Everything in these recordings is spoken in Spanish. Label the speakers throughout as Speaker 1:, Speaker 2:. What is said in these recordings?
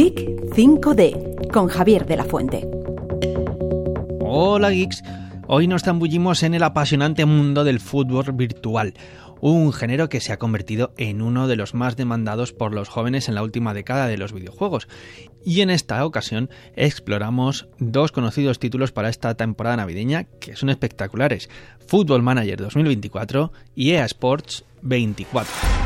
Speaker 1: Geek 5D con Javier de la Fuente.
Speaker 2: Hola geeks, hoy nos zambullimos en el apasionante mundo del fútbol virtual, un género que se ha convertido en uno de los más demandados por los jóvenes en la última década de los videojuegos. Y en esta ocasión exploramos dos conocidos títulos para esta temporada navideña que son espectaculares, Football Manager 2024 y EA Sports 24.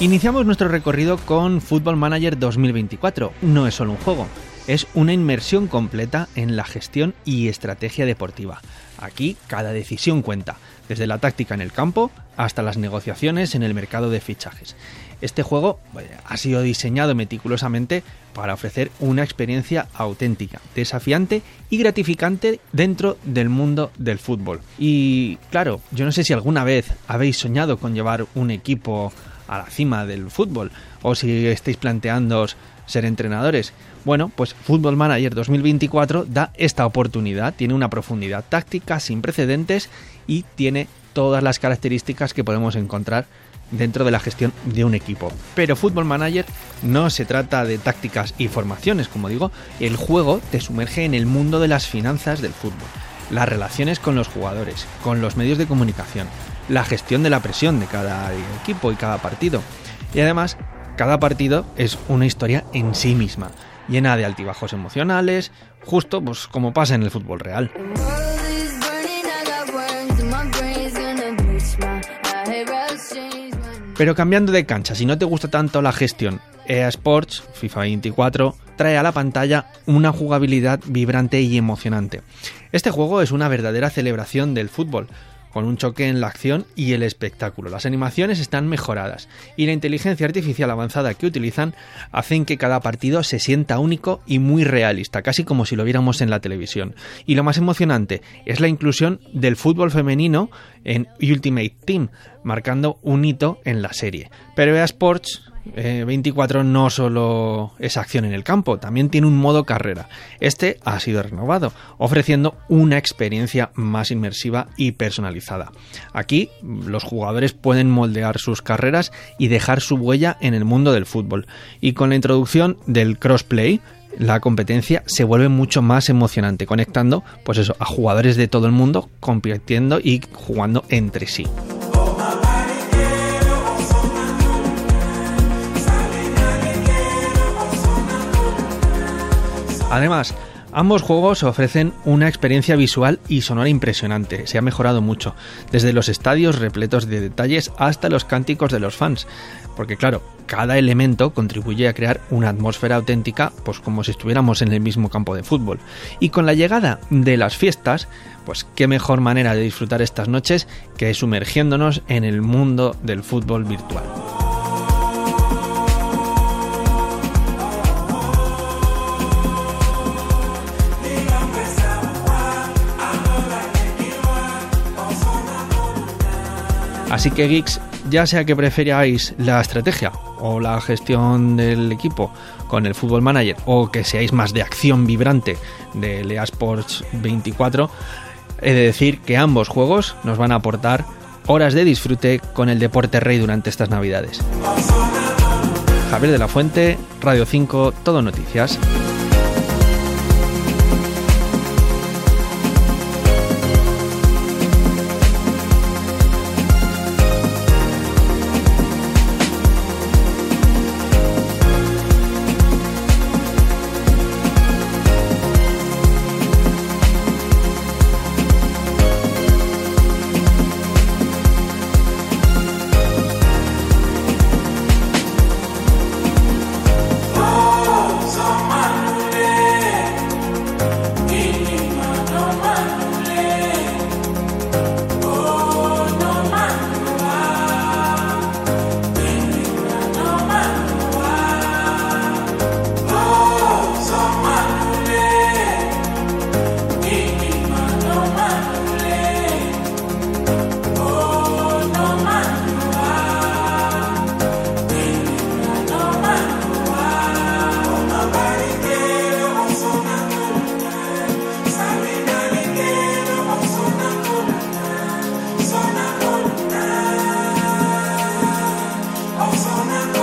Speaker 2: Iniciamos nuestro recorrido con Football Manager 2024. No es solo un juego, es una inmersión completa en la gestión y estrategia deportiva. Aquí cada decisión cuenta, desde la táctica en el campo hasta las negociaciones en el mercado de fichajes. Este juego ha sido diseñado meticulosamente para ofrecer una experiencia auténtica, desafiante y gratificante dentro del mundo del fútbol. Y claro, yo no sé si alguna vez habéis soñado con llevar un equipo a la cima del fútbol o si estáis planteándoos ser entrenadores. Bueno, pues Football Manager 2024 da esta oportunidad, tiene una profundidad táctica sin precedentes y tiene todas las características que podemos encontrar dentro de la gestión de un equipo. Pero Football Manager no se trata de tácticas y formaciones, como digo, el juego te sumerge en el mundo de las finanzas del fútbol, las relaciones con los jugadores, con los medios de comunicación, la gestión de la presión de cada equipo y cada partido. Y además, cada partido es una historia en sí misma, llena de altibajos emocionales, justo pues como pasa en el fútbol real. Pero cambiando de cancha, si no te gusta tanto la gestión, EA Sports, FIFA 24, trae a la pantalla una jugabilidad vibrante y emocionante. Este juego es una verdadera celebración del fútbol, con un choque en la acción y el espectáculo. Las animaciones están mejoradas y la inteligencia artificial avanzada que utilizan hacen que cada partido se sienta único y muy realista, casi como si lo viéramos en la televisión. Y lo más emocionante es la inclusión del fútbol femenino en Ultimate Team, marcando un hito en la serie. Pero EA Sports 24 eh, no solo es acción en el campo, también tiene un modo carrera. Este ha sido renovado, ofreciendo una experiencia más inmersiva y personalizada. Aquí los jugadores pueden moldear sus carreras y dejar su huella en el mundo del fútbol. Y con la introducción del crossplay, la competencia se vuelve mucho más emocionante, conectando pues eso, a jugadores de todo el mundo compitiendo y jugando entre sí. Además, Ambos juegos ofrecen una experiencia visual y sonora impresionante, se ha mejorado mucho, desde los estadios repletos de detalles hasta los cánticos de los fans, porque claro, cada elemento contribuye a crear una atmósfera auténtica, pues como si estuviéramos en el mismo campo de fútbol. Y con la llegada de las fiestas, pues qué mejor manera de disfrutar estas noches que sumergiéndonos en el mundo del fútbol virtual. Así que geeks, ya sea que preferáis la estrategia o la gestión del equipo con el Football Manager o que seáis más de acción vibrante de Lea Sports 24, he de decir que ambos juegos nos van a aportar horas de disfrute con el deporte rey durante estas navidades. Javier de la Fuente, Radio 5, Todo Noticias.
Speaker 3: moment.